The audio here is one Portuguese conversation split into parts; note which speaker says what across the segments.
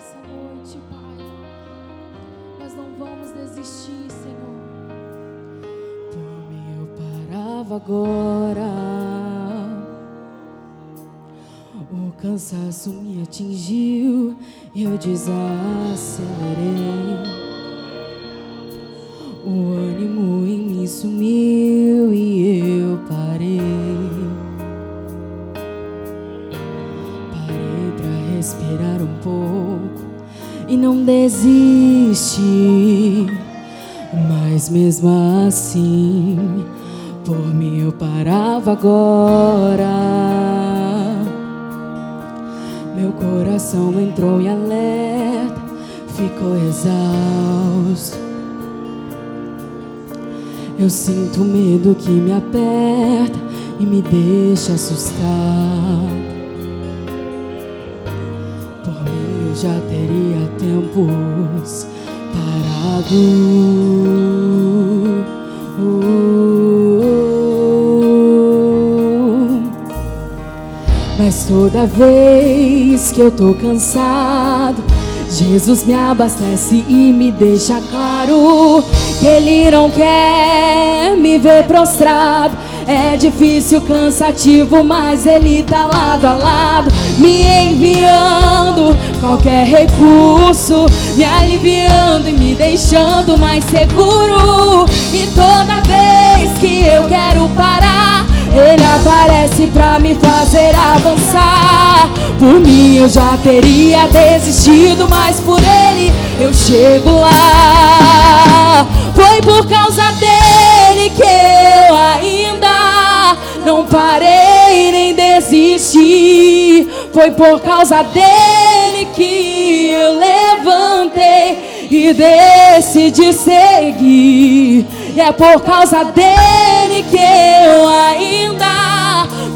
Speaker 1: nessa noite, Pai. Nós não vamos desistir, Senhor.
Speaker 2: Por mim eu parava agora. O cansaço me atingiu, eu desacelerei. O ânimo em mim sumiu mesmo assim, por mim eu parava agora. Meu coração entrou em alerta, ficou exausto. Eu sinto medo que me aperta e me deixa assustado. Por mim eu já teria tempos parado. Mas toda vez que eu tô cansado, Jesus me abastece e me deixa claro que Ele não quer me ver prostrado. É difícil, cansativo, mas Ele tá lado a lado, me enviando qualquer recurso, me aliviando e me deixando mais seguro. E toda vez que eu quero parar, Ele aparece pra me fazer avançar. Por mim eu já teria desistido, mas por Ele eu chego lá. Foi por causa dele que eu ainda não parei nem desisti. Foi por causa dele que eu levantei e decidi seguir. E é por causa dele que eu ainda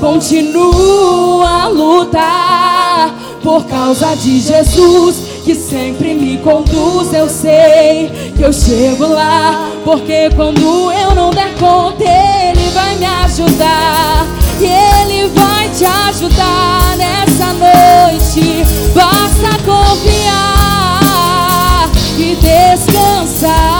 Speaker 2: continuo a lutar. Por causa de Jesus que sempre me conduz, eu sei que eu chego lá, porque quando eu não der conta, Ele vai me ajudar, e Ele vai te ajudar nessa noite. Basta confiar e descansar.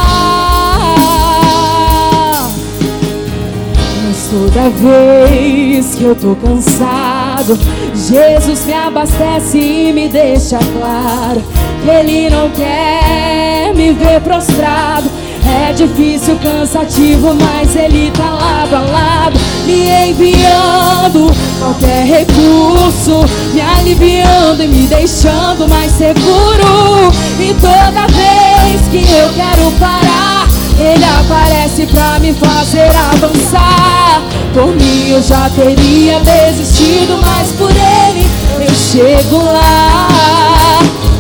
Speaker 2: Toda vez que eu tô cansado, Jesus me abastece e me deixa claro que Ele não quer me ver prostrado. É difícil, cansativo, mas Ele tá lado a lado, me enviando qualquer recurso, me aliviando e me deixando mais seguro. E toda vez que eu quero parar, Ele aparece pra me fazer avançar. Por mim eu já teria desistido, mas por Ele eu chego lá.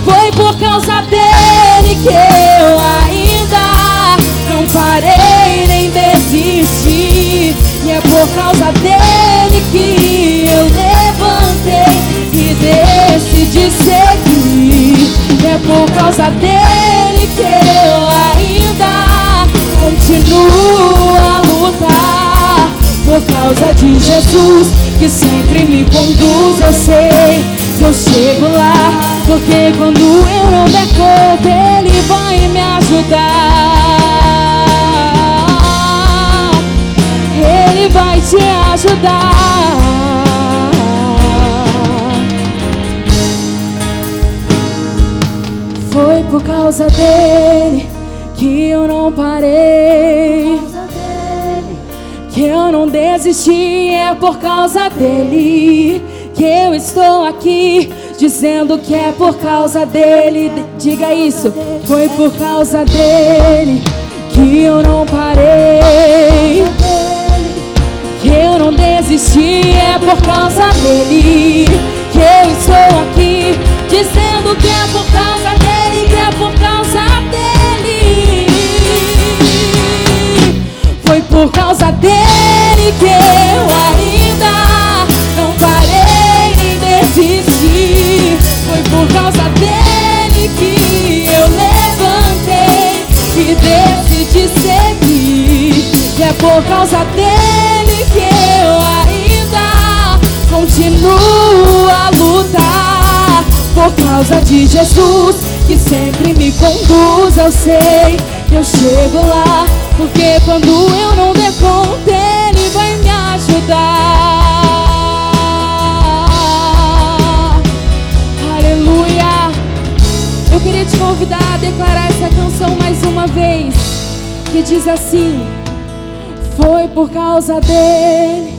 Speaker 2: Foi por causa dele que eu ainda não parei nem desisti. E é por causa dele que eu levantei e decidi seguir. E é por causa dele continuo a lutar. Por causa de Jesus que sempre me conduz, eu sei que eu chego lá. Porque quando eu não der conta, Ele vai me ajudar. Ele vai te ajudar. Foi por causa dele que eu não parei. Desisti, é por causa dele que eu estou aqui dizendo que é por causa dele. Diga isso, foi por causa dele que eu não parei. Que eu não desisti, é por causa dele que eu estou aqui dizendo que é por causa dele, que é por causa dele. Foi por causa dele que eu ainda não parei nem desisti. Foi por causa dele que eu levantei e decidi seguir. E é por causa dele que eu ainda continuo a lutar. por causa de Jesus que sempre me conduz. Eu sei que eu chego lá, porque quando eu não der conta, Aleluia. Eu queria te convidar a declarar essa canção mais uma vez, que diz assim: Foi por causa dele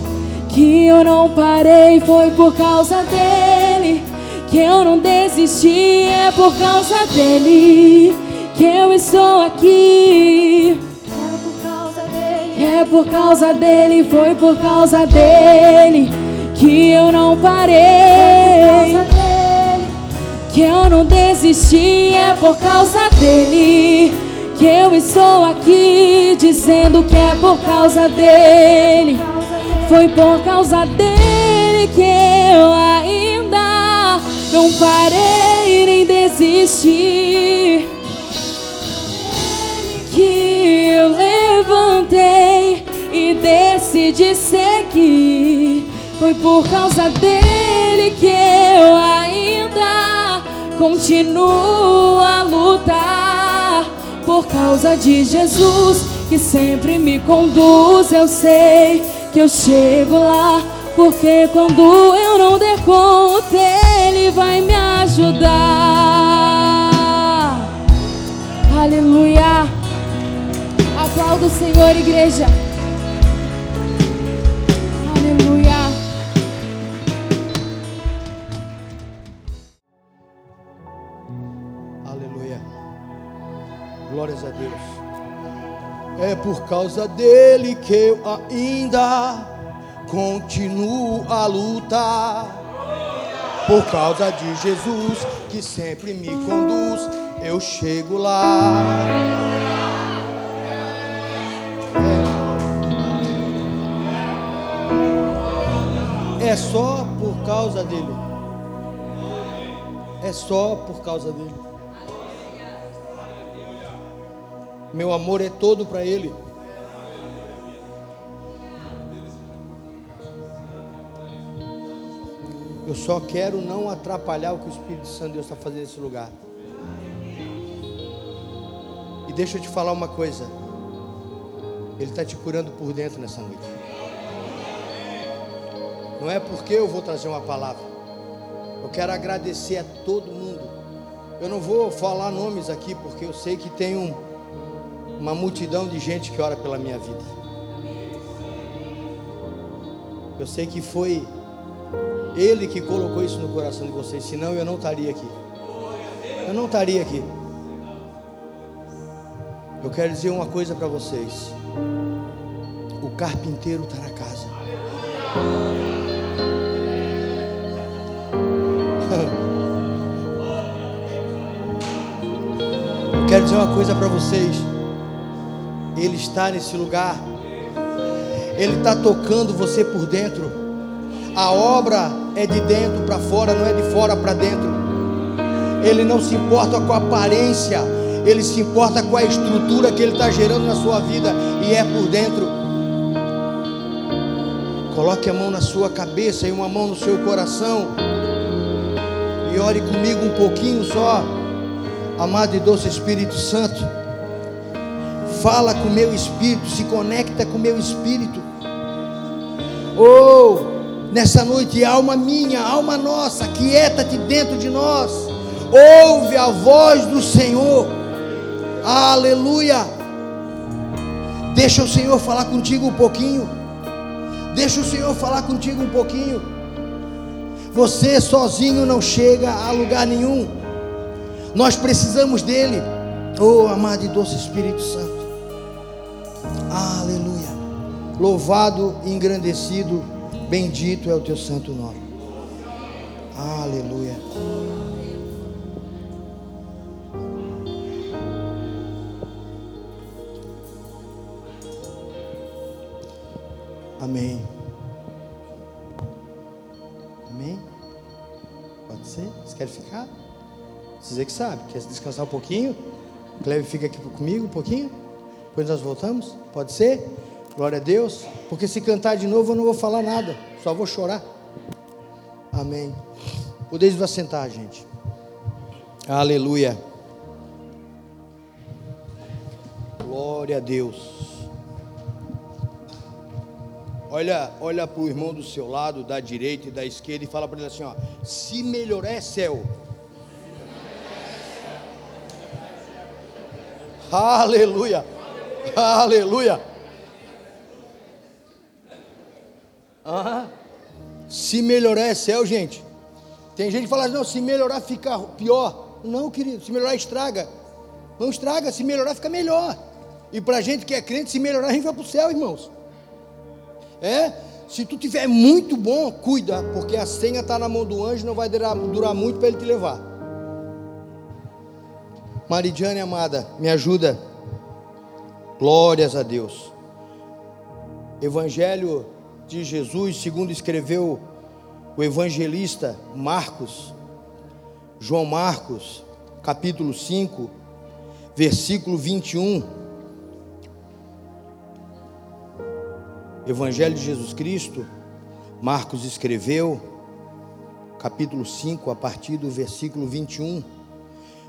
Speaker 2: que eu não parei, foi por causa dele que eu não desisti, é por causa dele que eu estou aqui. É por causa dele, foi por causa dele que eu não parei. Que eu não desisti, é por causa dele que eu estou aqui dizendo que é por causa dele. Foi por causa dele que eu ainda não parei nem desisti. Que eu levantei e decidi seguir. Foi por causa dele que eu ainda continuo a lutar. Por causa de Jesus que sempre me conduz, eu sei que eu chego lá. Porque quando eu não der conta, Ele vai me ajudar. Aleluia. Aplauda o Senhor, igreja.
Speaker 3: Por causa dele que eu ainda continuo a lutar. Por causa de Jesus que sempre me conduz, eu chego lá. É, só por causa dele. É só por causa dele. Meu amor é todo para Ele. Eu só quero não atrapalhar o que o Espírito Santo de Deus está fazendo nesse lugar. E deixa eu te falar uma coisa. Ele está te curando por dentro nessa noite. Não é porque eu vou trazer uma palavra. Eu quero agradecer a todo mundo. Eu não vou falar nomes aqui porque eu sei que tem um, uma multidão de gente que ora pela minha vida. Eu sei que foi Ele que colocou isso no coração de vocês, senão eu não estaria aqui. Eu não estaria aqui. Eu quero dizer uma coisa para vocês: o carpinteiro está na casa. Eu quero dizer uma coisa para vocês. Ele está nesse lugar. Ele está tocando você por dentro. A obra é de dentro para fora, não é de fora para dentro. Ele não se importa com a aparência, ele se importa com a estrutura que ele está gerando na sua vida e é por dentro. Coloque a mão na sua cabeça e uma mão no seu coração e ore comigo um pouquinho só, amado e doce Espírito Santo fala com o meu espírito, se conecta com o meu espírito. Oh, nessa noite, alma minha, alma nossa, quieta-te dentro de nós. Ouve a voz do Senhor. Aleluia. Deixa o Senhor falar contigo um pouquinho. Deixa o Senhor falar contigo um pouquinho. Você sozinho não chega a lugar nenhum. Nós precisamos dele. Oh, amado e doce Espírito Santo. Louvado, engrandecido, bendito é o teu santo nome. Aleluia. Amém. Amém? Pode ser? Você quer ficar? Você que sabe. Quer descansar um pouquinho? Cleve fica aqui comigo um pouquinho? Depois nós voltamos? Pode ser? Glória a Deus. Porque se cantar de novo eu não vou falar nada, só vou chorar. Amém. Podeis vos assentar, gente. Aleluia. Glória a Deus. Olha, olha para o irmão do seu lado, da direita e da esquerda, e fala para ele assim: ó, se melhorar é céu. Aleluia, aleluia. Ah, se melhorar é céu, gente. Tem gente que fala, não, se melhorar fica pior. Não, querido, se melhorar estraga. Não estraga, se melhorar fica melhor. E para gente que é crente, se melhorar a gente vai para o céu, irmãos. É? Se tu tiver muito bom, cuida, porque a senha está na mão do anjo, não vai durar, durar muito para ele te levar. Maridiane amada, me ajuda. Glórias a Deus. Evangelho de Jesus, segundo escreveu o evangelista Marcos, João Marcos, capítulo 5, versículo 21. Evangelho de Jesus Cristo, Marcos escreveu, capítulo 5, a partir do versículo 21.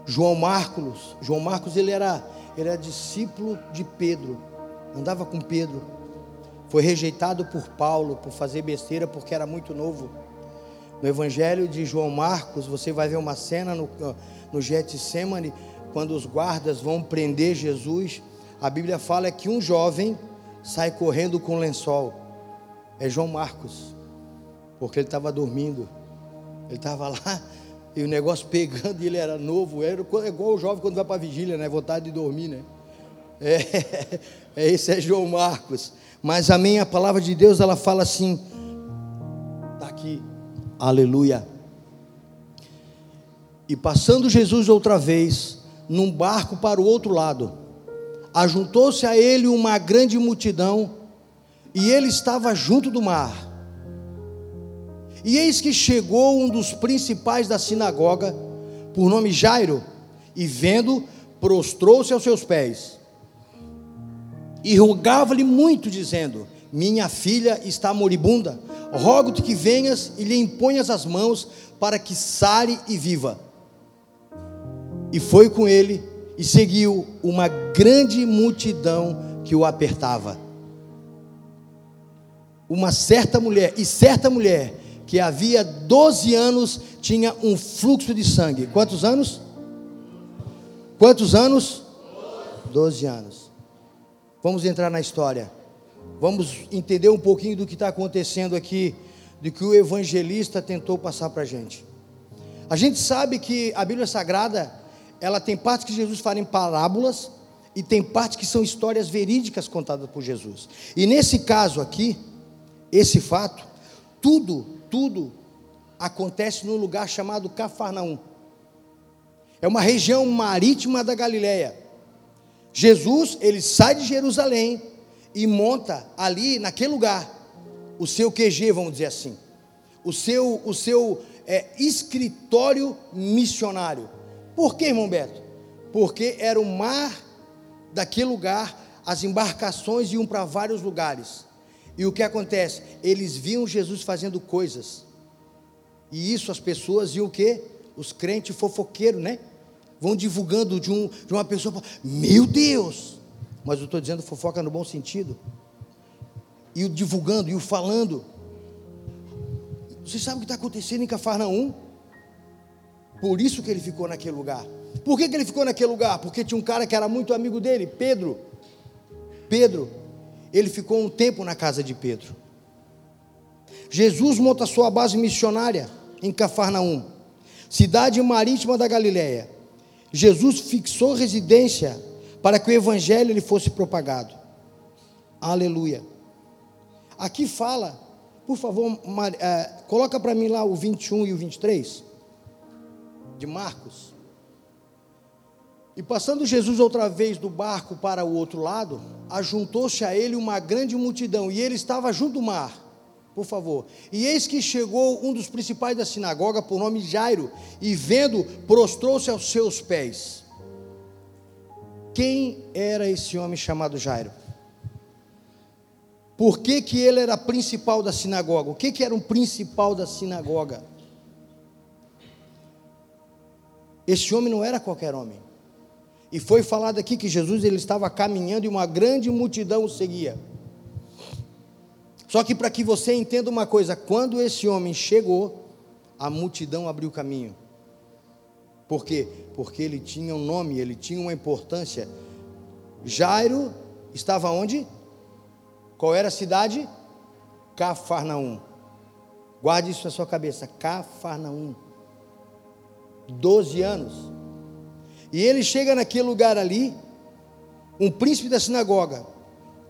Speaker 3: João Marcos, João Marcos ele era, ele era discípulo de Pedro, andava com Pedro. Foi rejeitado por Paulo por fazer besteira porque era muito novo. No Evangelho de João Marcos, você vai ver uma cena no, no Getsemane, quando os guardas vão prender Jesus. A Bíblia fala que um jovem sai correndo com lençol. É João Marcos, porque ele estava dormindo. Ele estava lá e o negócio pegando, ele era novo. Era igual o jovem quando vai para a vigília, né? Vontade de dormir, né? É, é, esse é João Marcos. Mas amém, a palavra de Deus ela fala assim, está aqui, aleluia. E passando Jesus outra vez, num barco para o outro lado, ajuntou-se a ele uma grande multidão, e ele estava junto do mar. E eis que chegou um dos principais da sinagoga, por nome Jairo, e vendo, prostrou-se aos seus pés. E rogava-lhe muito, dizendo: Minha filha está moribunda, rogo-te que venhas e lhe imponhas as mãos, para que sare e viva. E foi com ele e seguiu uma grande multidão que o apertava. Uma certa mulher, e certa mulher, que havia 12 anos, tinha um fluxo de sangue. Quantos anos? Quantos anos? 12 anos. Vamos entrar na história. Vamos entender um pouquinho do que está acontecendo aqui, do que o evangelista tentou passar para a gente. A gente sabe que a Bíblia Sagrada ela tem partes que Jesus fala em parábolas e tem partes que são histórias verídicas contadas por Jesus. E nesse caso aqui, esse fato, tudo, tudo acontece num lugar chamado Cafarnaum. É uma região marítima da Galileia. Jesus, ele sai de Jerusalém e monta ali naquele lugar o seu QG, vamos dizer assim. O seu o seu é, escritório missionário. Por que, irmão Beto? Porque era o mar daquele lugar, as embarcações iam para vários lugares. E o que acontece? Eles viam Jesus fazendo coisas. E isso as pessoas iam o quê? Os crentes fofoqueiros, né? Vão divulgando de, um, de uma pessoa, meu Deus! Mas eu estou dizendo fofoca no bom sentido. E o divulgando, e o falando. Você sabe o que está acontecendo em Cafarnaum? Por isso que ele ficou naquele lugar. Por que, que ele ficou naquele lugar? Porque tinha um cara que era muito amigo dele, Pedro. Pedro, ele ficou um tempo na casa de Pedro. Jesus monta sua base missionária em Cafarnaum, cidade marítima da Galiléia. Jesus fixou residência para que o evangelho lhe fosse propagado. Aleluia. Aqui fala, por favor, Mar, é, coloca para mim lá o 21 e o 23 de Marcos. E passando Jesus outra vez do barco para o outro lado, ajuntou-se a ele uma grande multidão, e ele estava junto do mar. Por favor. E eis que chegou um dos principais da sinagoga, por nome Jairo, e vendo, prostrou-se aos seus pés. Quem era esse homem chamado Jairo? Por que, que ele era principal da sinagoga? O que, que era um principal da sinagoga? Esse homem não era qualquer homem. E foi falado aqui que Jesus ele estava caminhando e uma grande multidão o seguia. Só que para que você entenda uma coisa, quando esse homem chegou, a multidão abriu caminho. Por quê? Porque ele tinha um nome, ele tinha uma importância. Jairo estava onde? Qual era a cidade? Cafarnaum. Guarde isso na sua cabeça. Cafarnaum. Doze anos. E ele chega naquele lugar ali, um príncipe da sinagoga.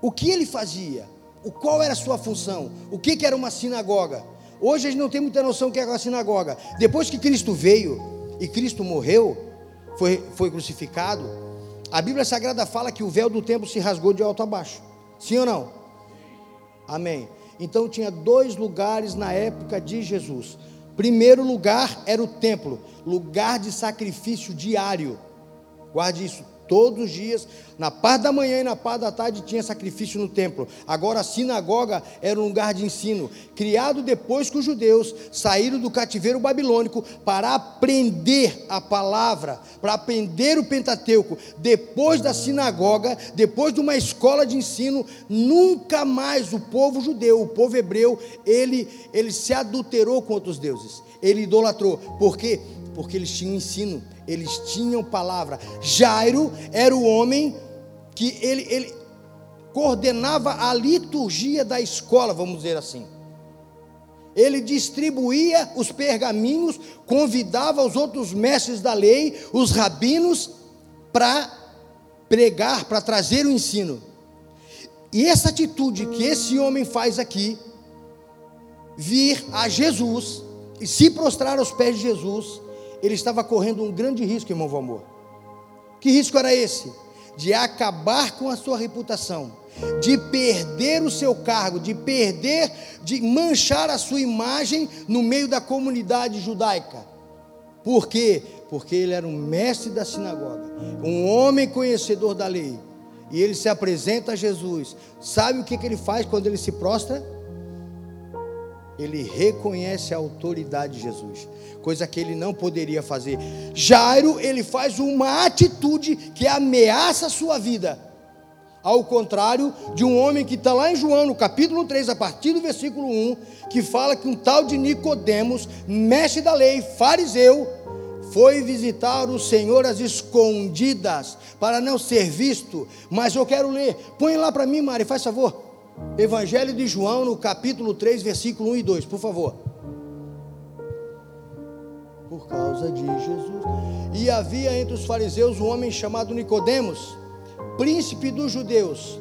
Speaker 3: O que ele fazia? O qual era a sua função? O que, que era uma sinagoga? Hoje a gente não tem muita noção do que é uma sinagoga. Depois que Cristo veio e Cristo morreu, foi, foi crucificado, a Bíblia Sagrada fala que o véu do templo se rasgou de alto a baixo. Sim ou não? Amém. Então tinha dois lugares na época de Jesus. Primeiro lugar era o templo, lugar de sacrifício diário. Guarde isso, todos os dias, na parte da manhã e na parte da tarde tinha sacrifício no templo. Agora a sinagoga era um lugar de ensino, criado depois que os judeus saíram do cativeiro babilônico para aprender a palavra, para aprender o Pentateuco. Depois da sinagoga, depois de uma escola de ensino, nunca mais o povo judeu, o povo hebreu, ele ele se adulterou com outros deuses. Ele idolatrou. Por quê? Porque eles tinham ensino eles tinham palavra. Jairo era o homem que ele, ele coordenava a liturgia da escola, vamos dizer assim. Ele distribuía os pergaminhos, convidava os outros mestres da lei, os rabinos, para pregar, para trazer o ensino. E essa atitude que esse homem faz aqui, vir a Jesus e se prostrar aos pés de Jesus, ele estava correndo um grande risco, irmão Valmor. Que risco era esse? De acabar com a sua reputação, de perder o seu cargo, de perder, de manchar a sua imagem no meio da comunidade judaica. Por quê? Porque ele era um mestre da sinagoga, um homem conhecedor da lei. E ele se apresenta a Jesus. Sabe o que, que ele faz quando ele se prostra? Ele reconhece a autoridade de Jesus coisa que ele não poderia fazer. Jairo, ele faz uma atitude que ameaça a sua vida. Ao contrário de um homem que está lá em João, no capítulo 3, a partir do versículo 1, que fala que um tal de Nicodemos, mestre da lei, fariseu, foi visitar o Senhor às escondidas, para não ser visto. Mas eu quero ler, põe lá para mim, Mari, faz favor. Evangelho de João, no capítulo 3, versículo 1 e 2, por favor por causa de Jesus. E havia entre os fariseus um homem chamado Nicodemos, príncipe dos judeus.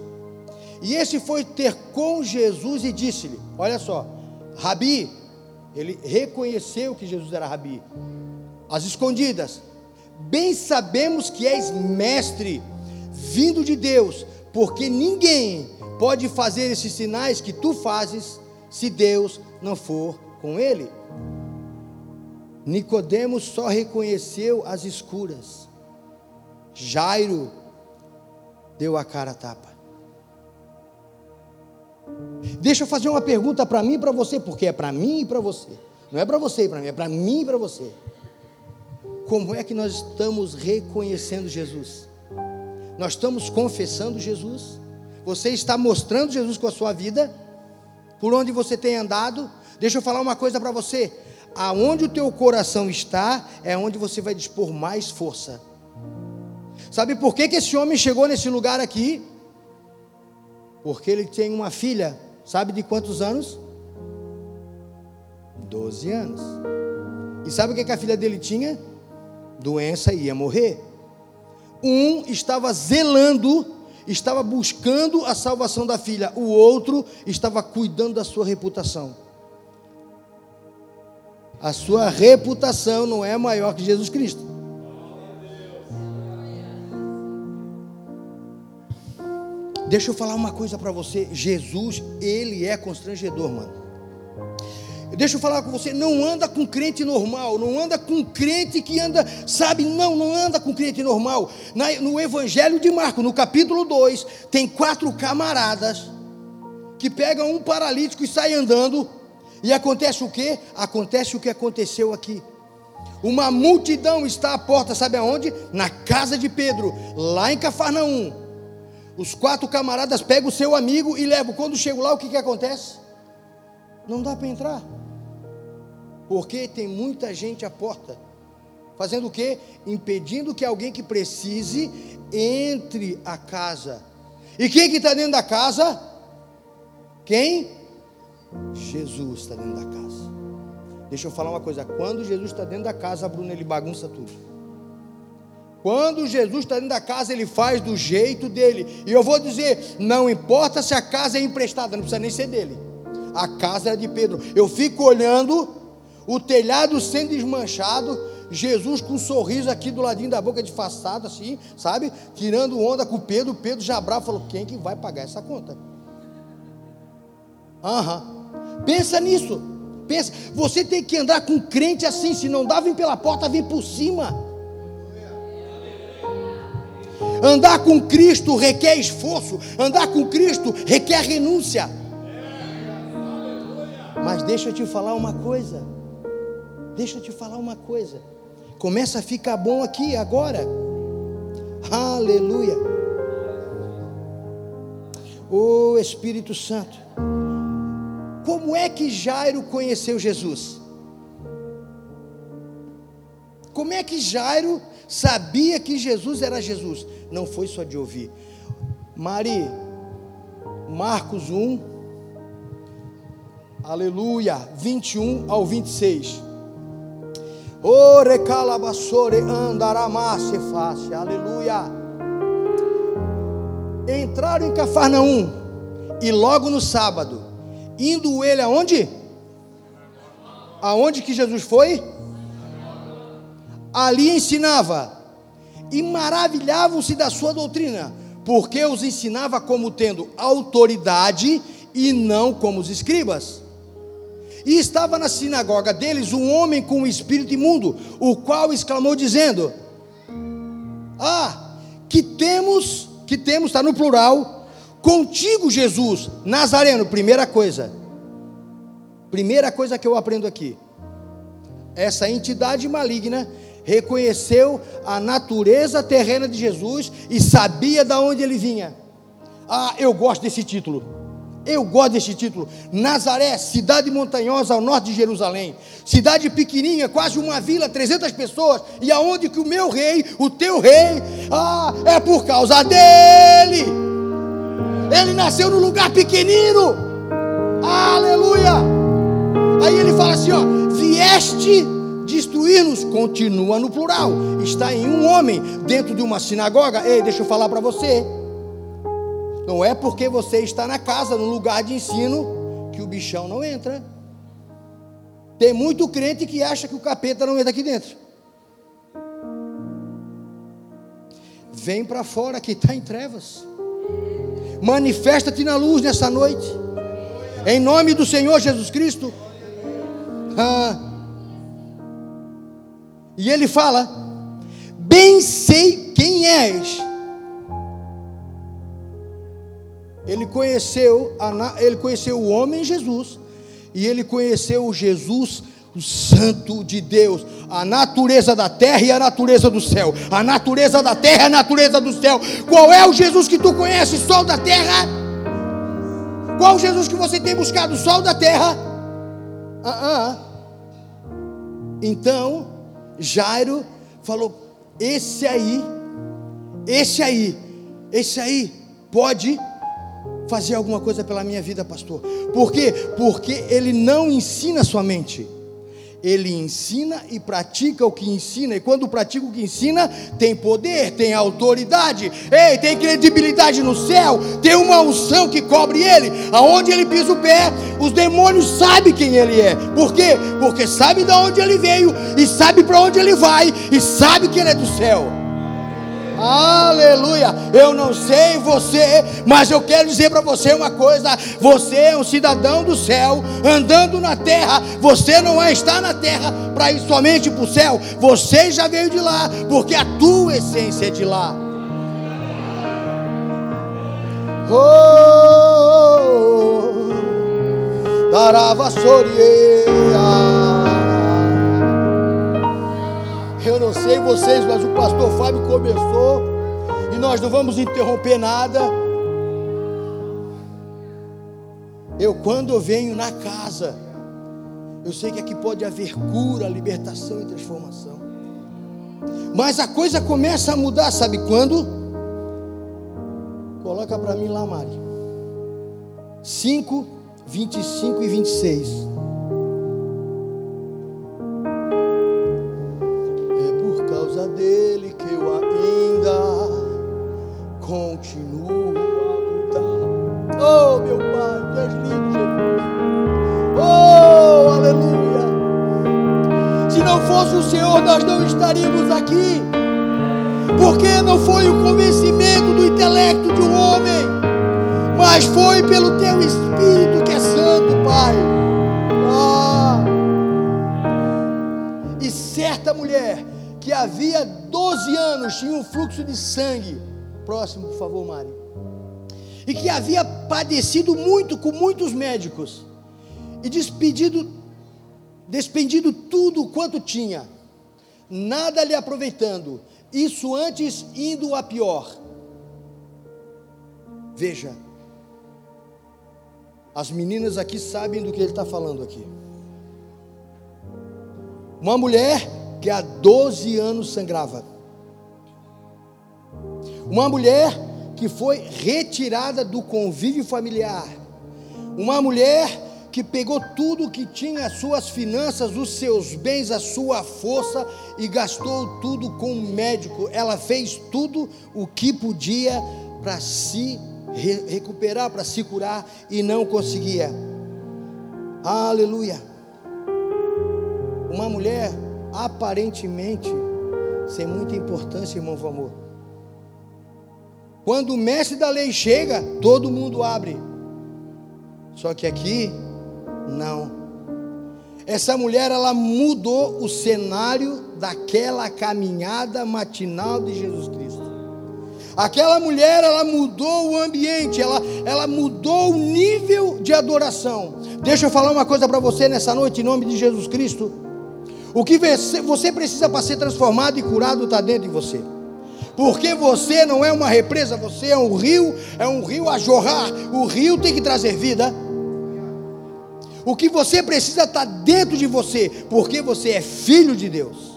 Speaker 3: E esse foi ter com Jesus e disse-lhe: Olha só, Rabi, ele reconheceu que Jesus era Rabi, às escondidas. Bem sabemos que és mestre, vindo de Deus, porque ninguém pode fazer esses sinais que tu fazes se Deus não for com ele. Nicodemos só reconheceu as escuras. Jairo deu a cara a tapa. Deixa eu fazer uma pergunta para mim e para você, porque é para mim e para você. Não é para você e para mim, é para mim e para você. Como é que nós estamos reconhecendo Jesus? Nós estamos confessando Jesus? Você está mostrando Jesus com a sua vida? Por onde você tem andado? Deixa eu falar uma coisa para você aonde o teu coração está, é onde você vai dispor mais força. Sabe por que, que esse homem chegou nesse lugar aqui? Porque ele tem uma filha, sabe de quantos anos? Doze anos. E sabe o que, que a filha dele tinha? Doença e ia morrer. Um estava zelando, estava buscando a salvação da filha, o outro estava cuidando da sua reputação a sua reputação não é maior que Jesus Cristo. Deixa eu falar uma coisa para você. Jesus, ele é constrangedor, mano. Deixa eu falar com você, não anda com crente normal, não anda com crente que anda, sabe, não, não anda com crente normal. Na, no Evangelho de Marcos, no capítulo 2, tem quatro camaradas que pegam um paralítico e saem andando e acontece o que? Acontece o que aconteceu aqui. Uma multidão está à porta, sabe aonde? Na casa de Pedro, lá em Cafarnaum. Os quatro camaradas pegam o seu amigo e levam. Quando chegam lá, o que, que acontece? Não dá para entrar. Porque tem muita gente à porta. Fazendo o quê? Impedindo que alguém que precise entre a casa. E quem que está dentro da casa? Quem? Jesus está dentro da casa. Deixa eu falar uma coisa. Quando Jesus está dentro da casa, Bruno, ele bagunça tudo. Quando Jesus está dentro da casa, ele faz do jeito dele. E eu vou dizer: não importa se a casa é emprestada, não precisa nem ser dele. A casa é de Pedro. Eu fico olhando o telhado sendo desmanchado, Jesus com um sorriso aqui do ladinho da boca disfarçado, assim, sabe? Tirando onda com Pedro. Pedro já bravo falou: quem que vai pagar essa conta? Aham. Pensa nisso. Pensa. Você tem que andar com crente assim. Se não dá, vem pela porta, vem por cima. Andar com Cristo requer esforço. Andar com Cristo requer renúncia. Mas deixa eu te falar uma coisa. Deixa eu te falar uma coisa. Começa a ficar bom aqui agora. Aleluia. O oh, Espírito Santo. Como é que Jairo conheceu Jesus? Como é que Jairo sabia que Jesus era Jesus? Não foi só de ouvir. Mari, Marcos 1, aleluia, 21 ao 26. Ore calabassore andaramasse face, aleluia. Entraram em Cafarnaum e logo no sábado, indo ele aonde? Aonde que Jesus foi? Ali ensinava e maravilhavam-se da sua doutrina, porque os ensinava como tendo autoridade e não como os escribas. E estava na sinagoga deles um homem com um espírito imundo, o qual exclamou dizendo: Ah, que temos, que temos, está no plural, contigo, Jesus, Nazareno. Primeira coisa, primeira coisa que eu aprendo aqui: essa entidade maligna reconheceu a natureza terrena de Jesus e sabia de onde ele vinha. Ah, eu gosto desse título. Eu gosto desse título. Nazaré, cidade montanhosa ao norte de Jerusalém. Cidade pequenininha, quase uma vila, 300 pessoas. E aonde que o meu rei, o teu rei, ah, é por causa dele. Ele nasceu num lugar pequenino. Aleluia. Aí ele fala assim, ó, vieste destruir-nos, continua no plural. Está em um homem dentro de uma sinagoga. Ei, deixa eu falar para você. Não é porque você está na casa, no lugar de ensino, que o bichão não entra. Tem muito crente que acha que o capeta não entra aqui dentro. Vem para fora que está em trevas. Manifesta-te na luz nessa noite. Em nome do Senhor Jesus Cristo. Ah. E ele fala: Bem sei quem és Ele conheceu, ele conheceu o homem Jesus e ele conheceu o Jesus, o Santo de Deus, a natureza da terra e a natureza do céu. A natureza da terra e a natureza do céu. Qual é o Jesus que tu conheces? Sol da terra? Qual o Jesus que você tem buscado? Sol da terra? Ah, ah. Então, Jairo falou: esse aí, esse aí, esse aí pode fazer alguma coisa pela minha vida, pastor. Por quê? Porque ele não ensina somente. Ele ensina e pratica o que ensina, e quando pratica o que ensina, tem poder, tem autoridade, ei, tem credibilidade no céu, tem uma unção que cobre ele, aonde ele pisa o pé, os demônios sabem quem ele é, por quê? Porque sabe de onde ele veio, e sabe para onde ele vai, e sabe que ele é do céu. Aleluia. Eu não sei você, mas eu quero dizer para você uma coisa: você é um cidadão do céu, andando na terra. Você não estar na terra para ir somente para o céu. Você já veio de lá, porque a tua essência é de lá. Oh, darava soria. Eu não sei vocês, mas o pastor Fábio começou e nós não vamos interromper nada. Eu, quando venho na casa, eu sei que aqui pode haver cura, libertação e transformação. Mas a coisa começa a mudar, sabe quando? Coloca para mim lá, Mari. 5, 25 e 26. Sangue. Próximo, por favor, Mari. E que havia padecido muito com muitos médicos e despedido, despendido tudo quanto tinha, nada lhe aproveitando isso antes indo a pior. Veja, as meninas aqui sabem do que ele está falando aqui. Uma mulher que há 12 anos sangrava. Uma mulher que foi retirada do convívio familiar. Uma mulher que pegou tudo que tinha, as suas finanças, os seus bens, a sua força e gastou tudo com o médico. Ela fez tudo o que podia para se re recuperar, para se curar e não conseguia. Aleluia. Uma mulher aparentemente sem muita importância, irmão amor. Quando o mestre da lei chega, todo mundo abre. Só que aqui não. Essa mulher ela mudou o cenário daquela caminhada matinal de Jesus Cristo. Aquela mulher ela mudou o ambiente, ela, ela mudou o nível de adoração. Deixa eu falar uma coisa para você nessa noite, em nome de Jesus Cristo. O que você precisa para ser transformado e curado está dentro de você. Porque você não é uma represa, você é um rio, é um rio a jorrar. O rio tem que trazer vida. O que você precisa está dentro de você, porque você é filho de Deus.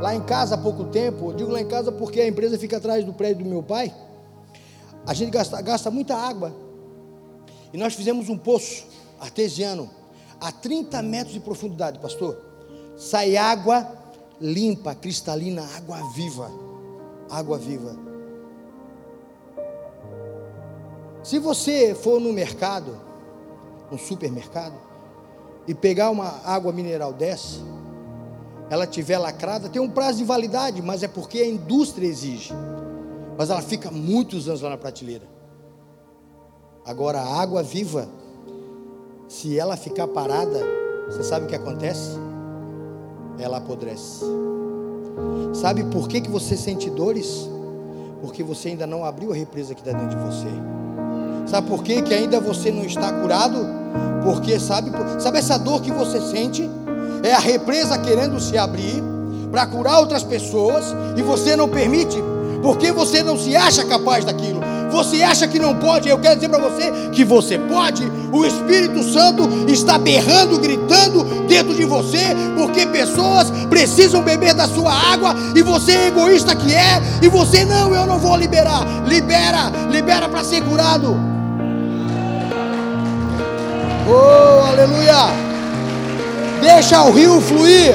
Speaker 3: Lá em casa há pouco tempo, eu digo lá em casa porque a empresa fica atrás do prédio do meu pai. A gente gasta, gasta muita água. E nós fizemos um poço artesiano a 30 metros de profundidade, pastor. Sai água limpa, cristalina, água viva. Água viva. Se você for no mercado, no supermercado, e pegar uma água mineral dessa, ela tiver lacrada, tem um prazo de validade, mas é porque a indústria exige. Mas ela fica muitos anos lá na prateleira. Agora a água viva, se ela ficar parada, você sabe o que acontece? Ela apodrece. Sabe por que, que você sente dores? Porque você ainda não abriu a represa que está dentro de você. Sabe por quê? que ainda você não está curado? Porque sabe, sabe essa dor que você sente? É a represa querendo se abrir para curar outras pessoas e você não permite, porque você não se acha capaz daquilo. Você acha que não pode? Eu quero dizer para você que você pode. O Espírito Santo está berrando, gritando dentro de você, porque pessoas precisam beber da sua água e você é egoísta que é, e você não, eu não vou liberar. Libera, libera para ser curado. Oh, aleluia! Deixa o rio fluir.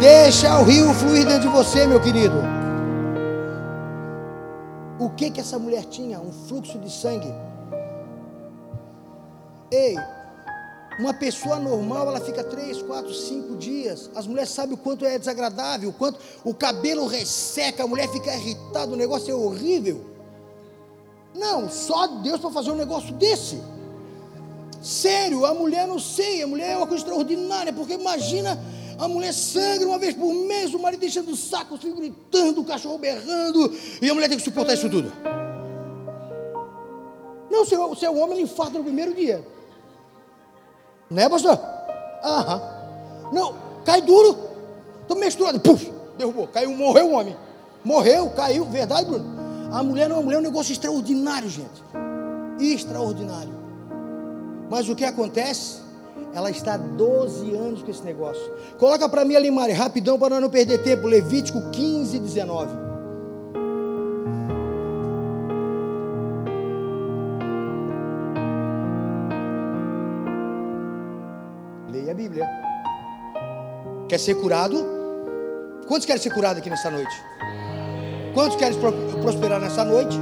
Speaker 3: Deixa o rio fluir dentro de você, meu querido. O que que essa mulher tinha? Um fluxo de sangue. Ei, uma pessoa normal, ela fica três, quatro, cinco dias. As mulheres sabem o quanto é desagradável, o quanto o cabelo resseca, a mulher fica irritada, o negócio é horrível. Não, só Deus para fazer um negócio desse. Sério, a mulher não sei, a mulher é uma coisa extraordinária, porque imagina a mulher sangra uma vez por mês, o marido deixando o saco, o filho gritando, o cachorro berrando, e a mulher tem que suportar isso tudo. Não, se é o homem, ele infarta no primeiro dia. Né, pastor? Aham. Não, cai duro. Tô misturado. Puf, derrubou. Caiu, morreu o homem. Morreu, caiu. Verdade, Bruno? A mulher não, a mulher é um negócio extraordinário, gente. Extraordinário. Mas o que acontece? Ela está há 12 anos com esse negócio. Coloca para mim ali, Mari, rapidão, para não perder tempo. Levítico 15, 19. Leia a Bíblia. Quer ser curado? Quantos querem ser curados aqui nessa noite? Quantos querem prosperar nessa noite?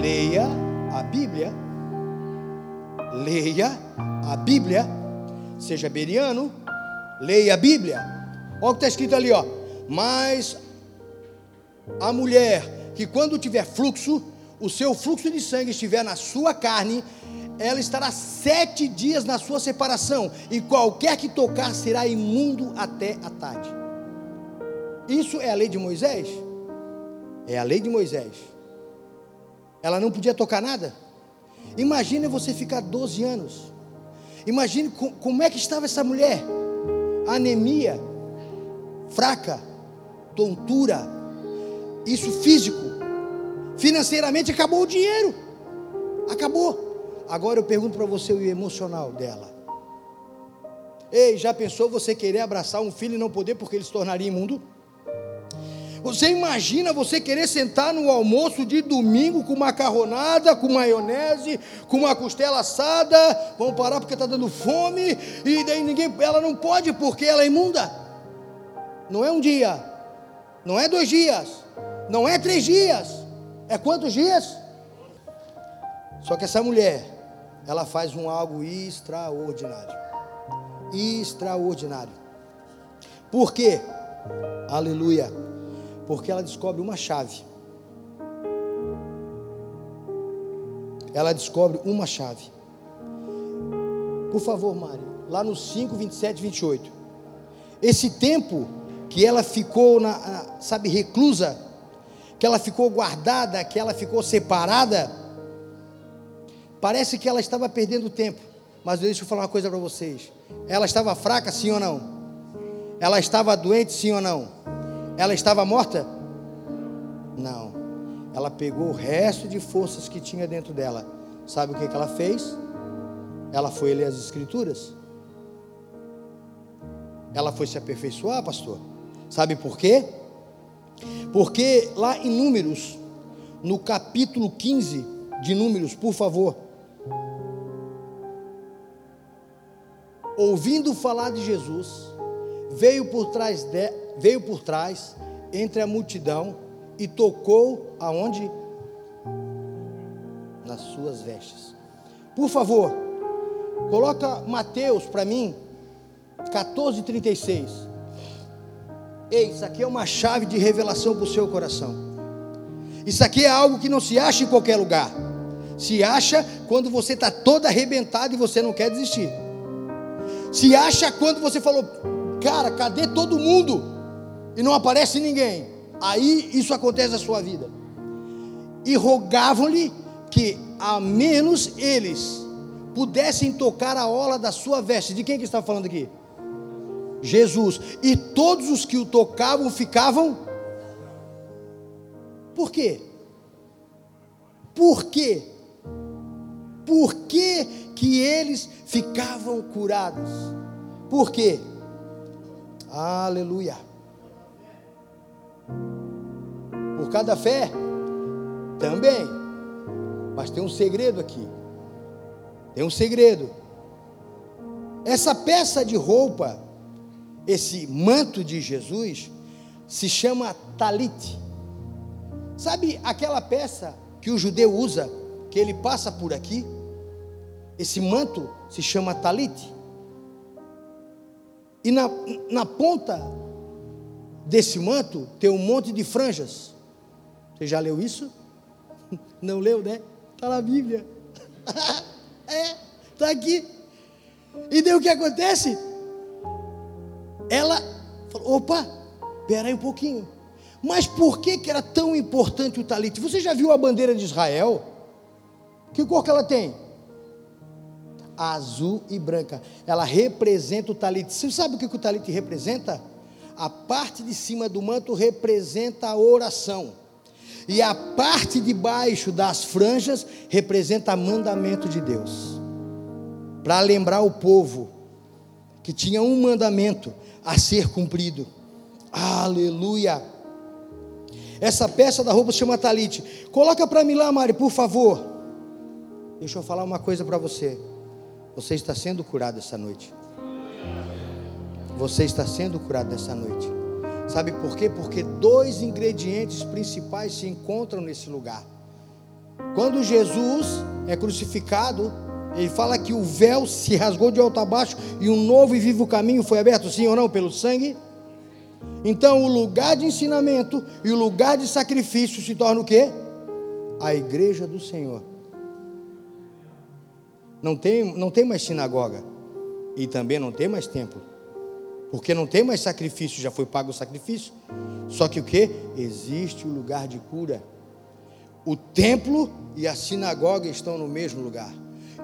Speaker 3: Leia a Bíblia. Leia a Bíblia. Seja beriano, leia a Bíblia. Olha o que está escrito ali, ó. Mas a mulher que quando tiver fluxo, o seu fluxo de sangue estiver na sua carne, ela estará sete dias na sua separação, e qualquer que tocar será imundo até a tarde. Isso é a lei de Moisés? É a lei de Moisés. Ela não podia tocar nada? Imagine você ficar 12 anos. Imagine como é que estava essa mulher. Anemia, fraca, tontura, isso físico. Financeiramente acabou o dinheiro. Acabou. Agora eu pergunto para você o emocional dela. Ei, já pensou você querer abraçar um filho e não poder porque ele se tornaria imundo? Você imagina você querer sentar no almoço de domingo com macarronada, com maionese, com uma costela assada, vamos parar porque está dando fome, e daí ninguém, ela não pode porque ela é imunda. Não é um dia, não é dois dias, não é três dias, é quantos dias? Só que essa mulher, ela faz um algo extraordinário. Extraordinário. Por quê? Aleluia porque ela descobre uma chave. Ela descobre uma chave. Por favor, Mário, lá no 5, 27, 28. Esse tempo que ela ficou, na, sabe, reclusa, que ela ficou guardada, que ela ficou separada, parece que ela estava perdendo tempo. Mas deixa eu falar uma coisa para vocês. Ela estava fraca, sim ou não? Ela estava doente, sim ou não? Ela estava morta? Não. Ela pegou o resto de forças que tinha dentro dela. Sabe o que, que ela fez? Ela foi ler as Escrituras. Ela foi se aperfeiçoar, pastor. Sabe por quê? Porque lá em Números, no capítulo 15 de Números, por favor. Ouvindo falar de Jesus, veio por trás de, veio por trás, entre a multidão, e tocou aonde? Nas suas vestes. Por favor, coloca Mateus para mim, 14,36. Ei, isso aqui é uma chave de revelação para o seu coração. Isso aqui é algo que não se acha em qualquer lugar. Se acha quando você está todo arrebentado e você não quer desistir. Se acha quando você falou, cara, cadê todo mundo? e não aparece ninguém, aí isso acontece na sua vida. E rogavam-lhe que, a menos eles pudessem tocar a ola da sua veste. De quem que está falando aqui? Jesus. E todos os que o tocavam ficavam. Por quê? Por quê? Por que, que eles ficavam curados? Por quê? Aleluia. Por cada fé? Também. Mas tem um segredo aqui. Tem um segredo. Essa peça de roupa, esse manto de Jesus, se chama talit. Sabe aquela peça que o judeu usa, que ele passa por aqui? Esse manto se chama talit. E na, na ponta desse manto tem um monte de franjas. Você já leu isso? Não leu, né? Está na Bíblia. é, está aqui. E daí o que acontece? Ela falou: opa, espera aí um pouquinho. Mas por que, que era tão importante o talite? Você já viu a bandeira de Israel? Que cor que ela tem? Azul e branca. Ela representa o talite. Você sabe o que o talite representa? A parte de cima do manto representa a oração. E a parte de baixo das franjas representa mandamento de Deus. Para lembrar o povo que tinha um mandamento a ser cumprido. Aleluia. Essa peça da roupa se chama talite. Coloca para mim lá, Mari, por favor. Deixa eu falar uma coisa para você. Você está sendo curado essa noite. Você está sendo curado nessa noite. Sabe por quê? Porque dois ingredientes principais se encontram nesse lugar. Quando Jesus é crucificado, ele fala que o véu se rasgou de alto a baixo e um novo e vivo caminho foi aberto, sim ou não, pelo sangue? Então, o lugar de ensinamento e o lugar de sacrifício se torna o quê? A igreja do Senhor. Não tem, não tem mais sinagoga. E também não tem mais templo. Porque não tem mais sacrifício, já foi pago o sacrifício. Só que o que? Existe o lugar de cura. O templo e a sinagoga estão no mesmo lugar.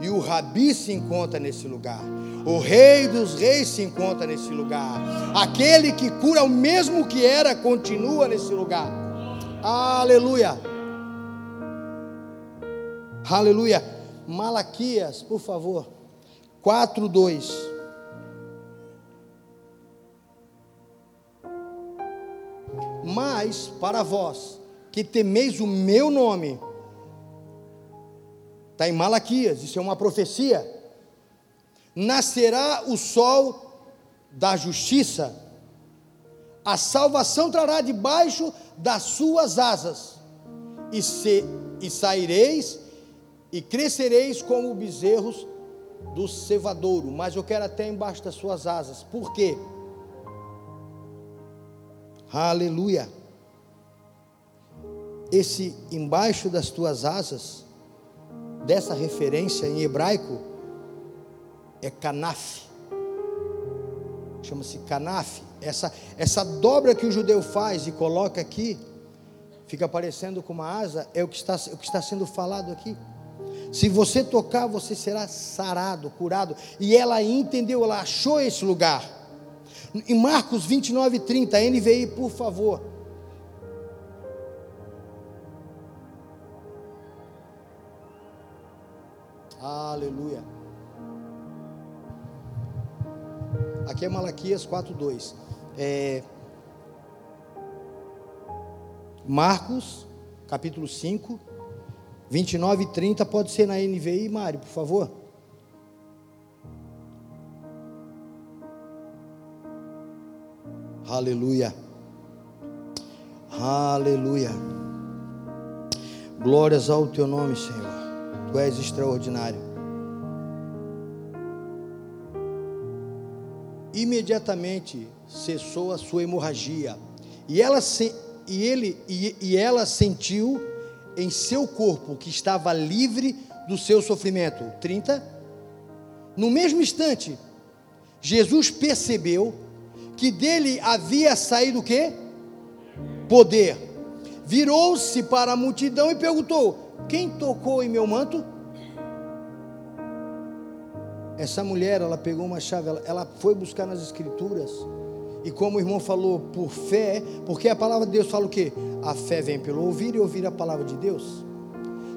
Speaker 3: E o rabi se encontra nesse lugar. O rei dos reis se encontra nesse lugar. Aquele que cura o mesmo que era continua nesse lugar. Aleluia. Aleluia. Malaquias, por favor. 4, 2. Mas para vós que temeis o meu nome, está em Malaquias, isso é uma profecia. Nascerá o sol da justiça, a salvação trará debaixo das suas asas, e, se, e saireis e crescereis como bezerros do cevadouro, mas eu quero até embaixo das suas asas. Por quê? Aleluia. Esse embaixo das tuas asas, dessa referência em hebraico, é canaf. Chama-se canaf. Essa, essa dobra que o judeu faz e coloca aqui, fica parecendo com uma asa, é o que está, o que está sendo falado aqui. Se você tocar, você será sarado, curado. E ela entendeu, ela achou esse lugar. Em Marcos 29, 30, NVI, por favor. Aleluia. Aqui é Malaquias 4:2. É Marcos, capítulo 5, 29 e 30 pode ser na NVI, Mário, por favor. Aleluia. Aleluia. Glórias ao teu nome, Senhor. Tu és extraordinário. Imediatamente cessou a sua hemorragia. E ela, e ele, e, e ela sentiu em seu corpo que estava livre do seu sofrimento. 30. No mesmo instante, Jesus percebeu que dele havia saído o quê? Poder. Virou-se para a multidão e perguntou: Quem tocou em meu manto? Essa mulher, ela pegou uma chave, ela, ela foi buscar nas escrituras e como o irmão falou, por fé, porque a palavra de Deus fala o quê? A fé vem pelo ouvir e ouvir a palavra de Deus.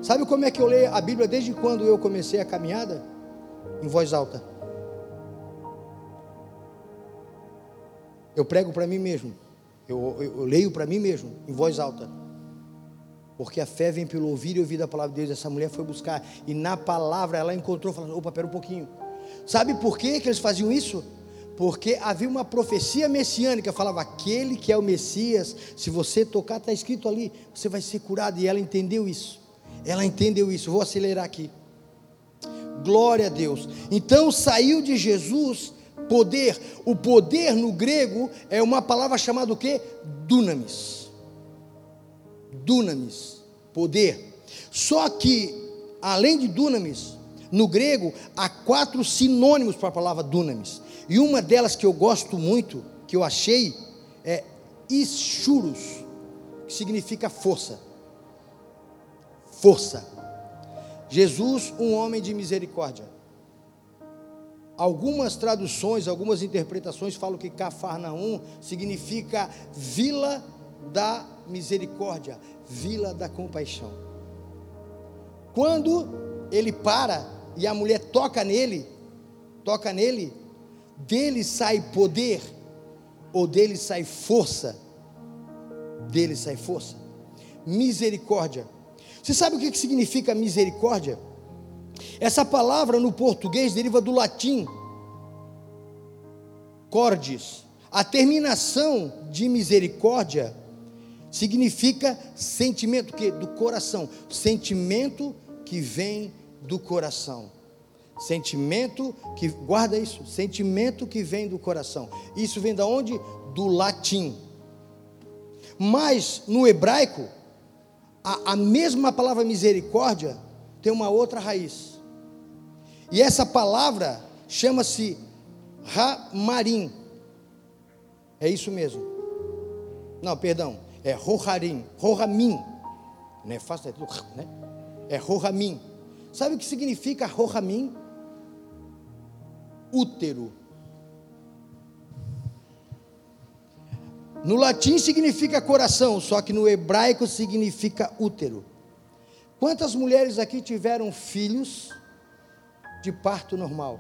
Speaker 3: Sabe como é que eu leio a Bíblia desde quando eu comecei a caminhada? Em voz alta. Eu prego para mim mesmo. Eu, eu, eu leio para mim mesmo, em voz alta. Porque a fé vem pelo ouvir e ouvir a palavra de Deus. Essa mulher foi buscar. E na palavra ela encontrou, falando: opa, pera um pouquinho. Sabe por que, que eles faziam isso? Porque havia uma profecia messiânica, falava aquele que é o Messias, se você tocar, está escrito ali, você vai ser curado, e ela entendeu isso, ela entendeu isso, vou acelerar aqui, glória a Deus, então saiu de Jesus poder, o poder no grego é uma palavra chamada o que? Dunamis, dunamis, poder, só que, além de dunamis, no grego há quatro sinônimos para a palavra dunamis, e uma delas que eu gosto muito, que eu achei, é ischuros, que significa força. Força. Jesus, um homem de misericórdia. algumas traduções, algumas interpretações falam que Cafarnaum significa vila da misericórdia, vila da compaixão. Quando ele para e a mulher toca nele, toca nele, dele sai poder ou dele sai força? Dele sai força. Misericórdia. Você sabe o que significa misericórdia? Essa palavra no português deriva do latim cordis. A terminação de misericórdia significa sentimento que do coração, sentimento que vem do coração. Sentimento que guarda isso, sentimento que vem do coração. Isso vem da onde? Do latim. Mas no hebraico, a, a mesma palavra misericórdia tem uma outra raiz. E essa palavra chama-se Ramarim. É isso mesmo. Não, perdão. É Roharim. Rohamim. Não é fácil, é tudo, né? É Rohamim. Sabe o que significa Rohamim? Útero. No latim significa coração, só que no hebraico significa útero. Quantas mulheres aqui tiveram filhos de parto normal?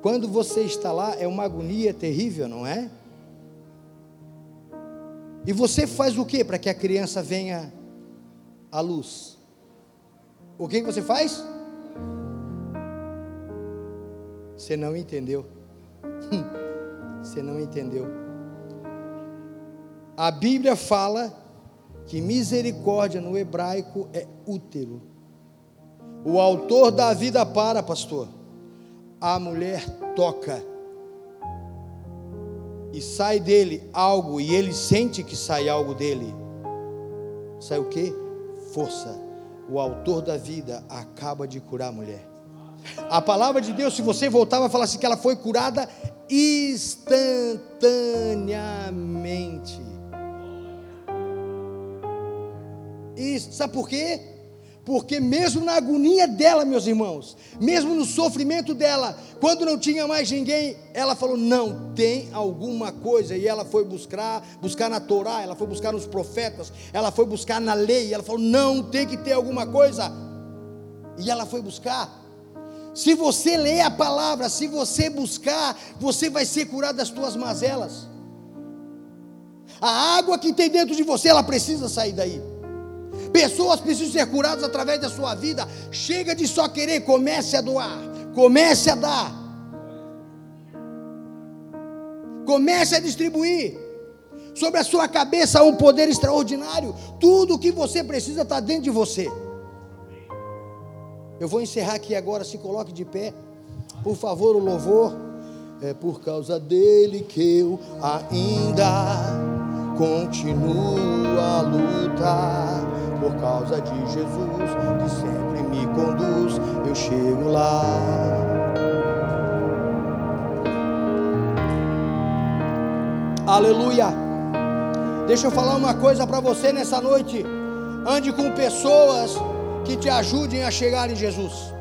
Speaker 3: Quando você está lá, é uma agonia terrível, não é? E você faz o que para que a criança venha à luz? O que você faz? Você não entendeu. Você não entendeu. A Bíblia fala que misericórdia no hebraico é útero. O autor da vida para, pastor. A mulher toca e sai dele algo, e ele sente que sai algo dele. Sai o que? Força. O autor da vida acaba de curar a mulher. A palavra de Deus, se você voltar, vai falar assim: que ela foi curada instantaneamente. Isso, sabe por quê? Porque mesmo na agonia dela, meus irmãos, mesmo no sofrimento dela, quando não tinha mais ninguém, ela falou: "Não, tem alguma coisa". E ela foi buscar, buscar na Torá, ela foi buscar nos profetas, ela foi buscar na lei, ela falou: "Não, tem que ter alguma coisa". E ela foi buscar. Se você ler a palavra, se você buscar, você vai ser curado das tuas mazelas. A água que tem dentro de você, ela precisa sair daí. Pessoas precisam ser curadas através da sua vida. Chega de só querer, comece a doar, comece a dar, comece a distribuir. Sobre a sua cabeça há um poder extraordinário. Tudo o que você precisa está dentro de você. Eu vou encerrar aqui agora. Se coloque de pé, por favor, o louvor. É por causa dele que eu ainda continuo a lutar por causa de Jesus, que sempre me conduz, eu chego lá. Aleluia. Deixa eu falar uma coisa para você nessa noite. Ande com pessoas que te ajudem a chegar em Jesus.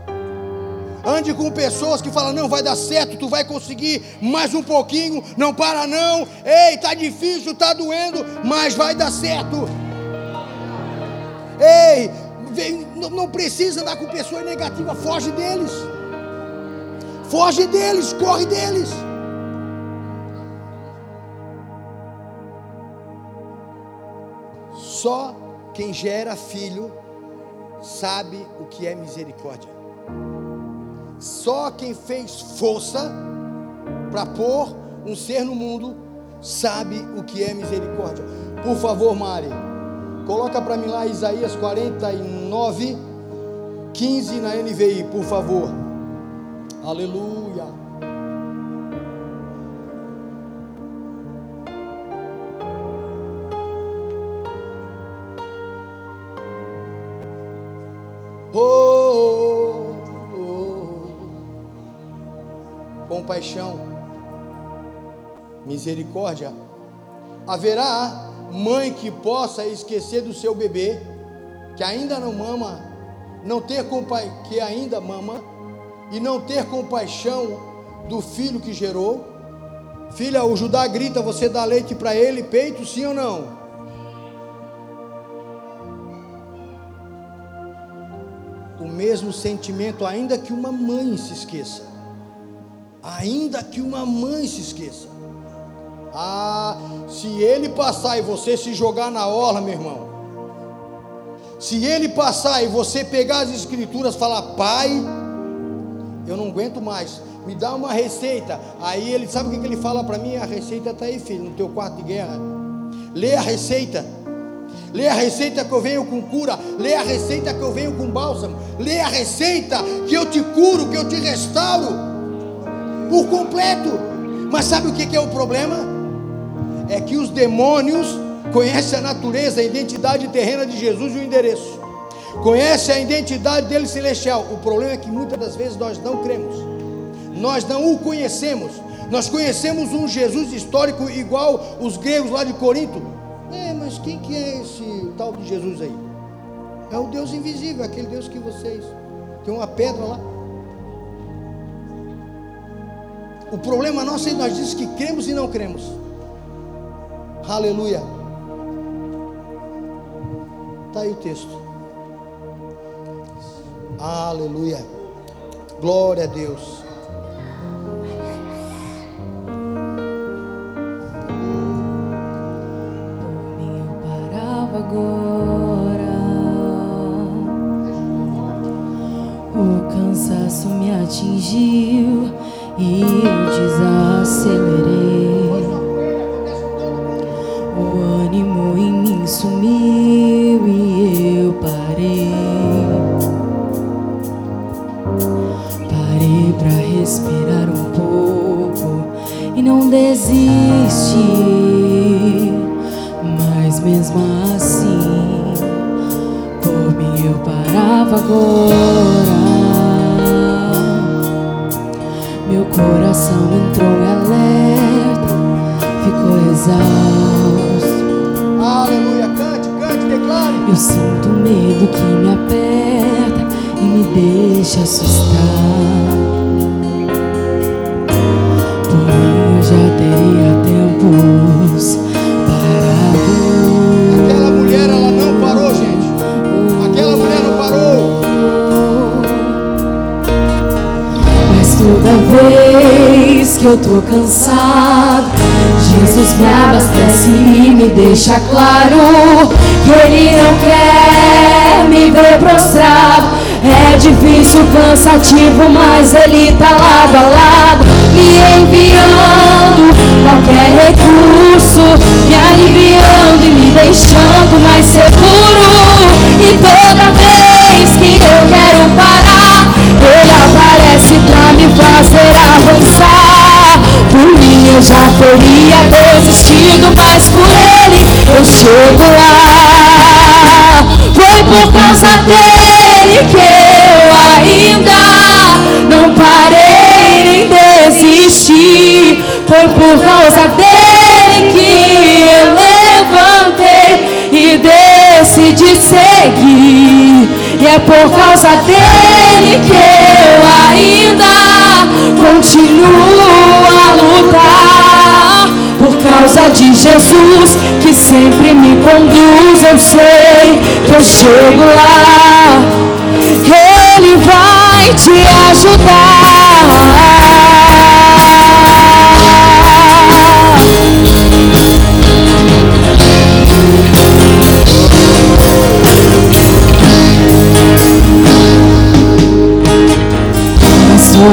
Speaker 3: Ande com pessoas que falam: não vai dar certo, tu vai conseguir mais um pouquinho, não para não. Ei, tá difícil, tá doendo, mas vai dar certo. Ei, não precisa andar com pessoas negativas, foge deles. Foge deles, corre deles. Só quem gera filho sabe o que é misericórdia. Só quem fez força para pôr um ser no mundo sabe o que é misericórdia. Por favor, Mari. Coloca para mim lá Isaías 49, 15 na NVI, por favor. Aleluia. Oh, oh, oh. Compaixão, misericórdia, haverá mãe que possa esquecer do seu bebê, que ainda não mama, não ter que ainda mama, e não ter compaixão do filho que gerou. Filha, o Judá grita, você dá leite para ele, peito, sim ou não? O mesmo sentimento, ainda que uma mãe se esqueça. Ainda que uma mãe se esqueça. Ah, se ele passar e você se jogar na orla, meu irmão. Se ele passar e você pegar as escrituras falar, pai, eu não aguento mais, me dá uma receita. Aí ele sabe o que ele fala para mim? A receita está aí, filho, no teu quarto de guerra. Lê a receita. Lê a receita que eu venho com cura. Lê a receita que eu venho com bálsamo. Lê a receita que eu te curo, que eu te restauro por completo. Mas sabe o que é o problema? É que os demônios conhecem a natureza, a identidade terrena de Jesus e o endereço. Conhece a identidade dele celestial. O problema é que muitas das vezes nós não cremos. Nós não o conhecemos. Nós conhecemos um Jesus histórico igual os gregos lá de Corinto. É, mas quem que é esse tal de Jesus aí? É o Deus invisível, aquele Deus que vocês. Tem uma pedra lá. O problema nosso é nós dizemos que cremos e não cremos. Aleluia. Está aí o texto. Aleluia. Glória a Deus.
Speaker 2: agora. O cansaço me atingiu e eu desacelerei. Eu tô cansado, Jesus me abastece e me deixa claro que Ele não quer me ver prostrado. É difícil, cansativo, mas Ele tá lado a lado, me enviando qualquer recurso, me aliviando e me deixando mais seguro. E toda vez que eu quero parar, Ele aparece pra me fazer avançar. Por mim eu já teria desistido, mas por Ele eu chego lá. Foi por causa dele que eu ainda não parei nem desisti. Foi por causa dele que eu levantei e decidi seguir. E é por causa dele que eu ainda continuo lutar. Por causa de Jesus que sempre me conduz, eu sei que eu chego lá. Ele vai te ajudar.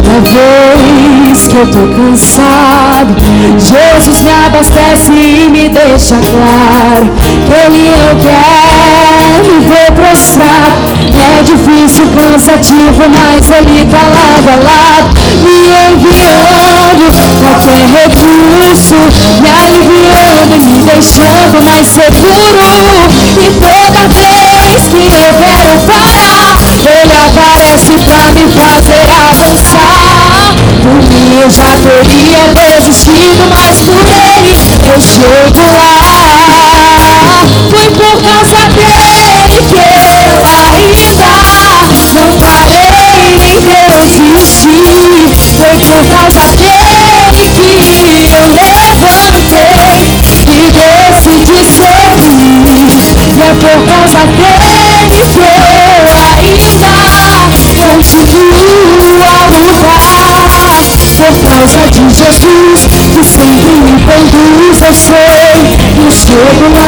Speaker 2: Toda vez que eu tô cansado, Jesus me abastece e me deixa claro que Ele não quer me ver prostrado. É difícil, cansativo, mas Ele tá lado a lado, me enviando qualquer recurso, me aliviando e me deixando mais seguro. E toda vez que eu quero parar, ele aparece pra me fazer avançar. Por mim eu já teria desistido, mas por ele eu chego lá. Foi por causa dele que eu ainda não parei, nem desisti. Foi por causa dele que eu levantei e decidi seguir. E é por causa dele que eu ainda causa de Jesus, que sempre me conduz, eu sei que chego lá.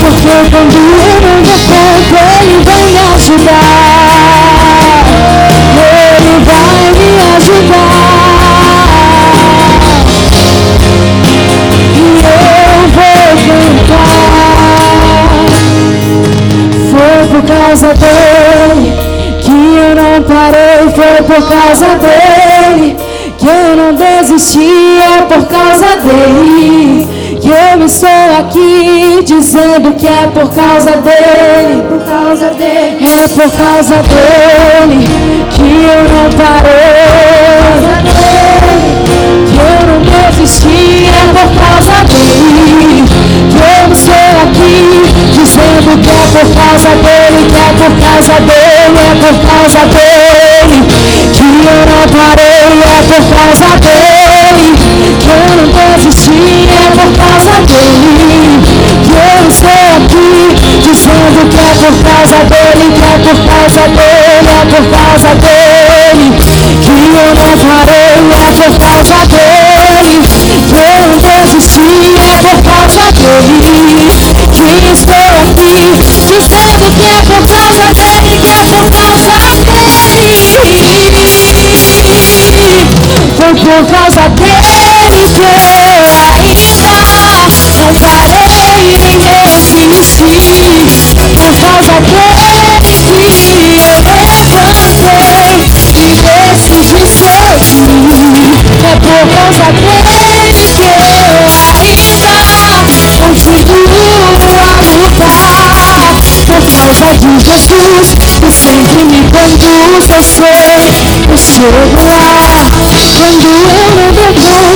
Speaker 2: Porque quando eu não dou conta, Ele vai me ajudar. Ele vai me ajudar. por causa dele que eu não parei, foi por causa dele que eu não desisti, é por causa dele. Que eu estou aqui dizendo que é por causa dele, por causa dele, é por causa dele que eu não parei, que eu não desisti, é por causa dele. Que eu estou aqui dizendo que é por causa dele, que é por causa dele, é por causa dele. Que eu não parei, é por causa dele que eu não desisti, é por causa dele. Que eu estou aqui dizendo que é por causa dele, que é por causa dele, é por causa dele. Que eu não parei, é por causa dele. Que eu não desisti, é por causa dele. Que estou aqui dizendo que é por causa dele, Foi por causa dele que eu ainda não parei nem desisti. Por causa dele que eu levantei e decidi seguir. É por causa dele que eu ainda continuo por causa de Jesus o sangue quando o seu foi o seu luar Quando eu não devo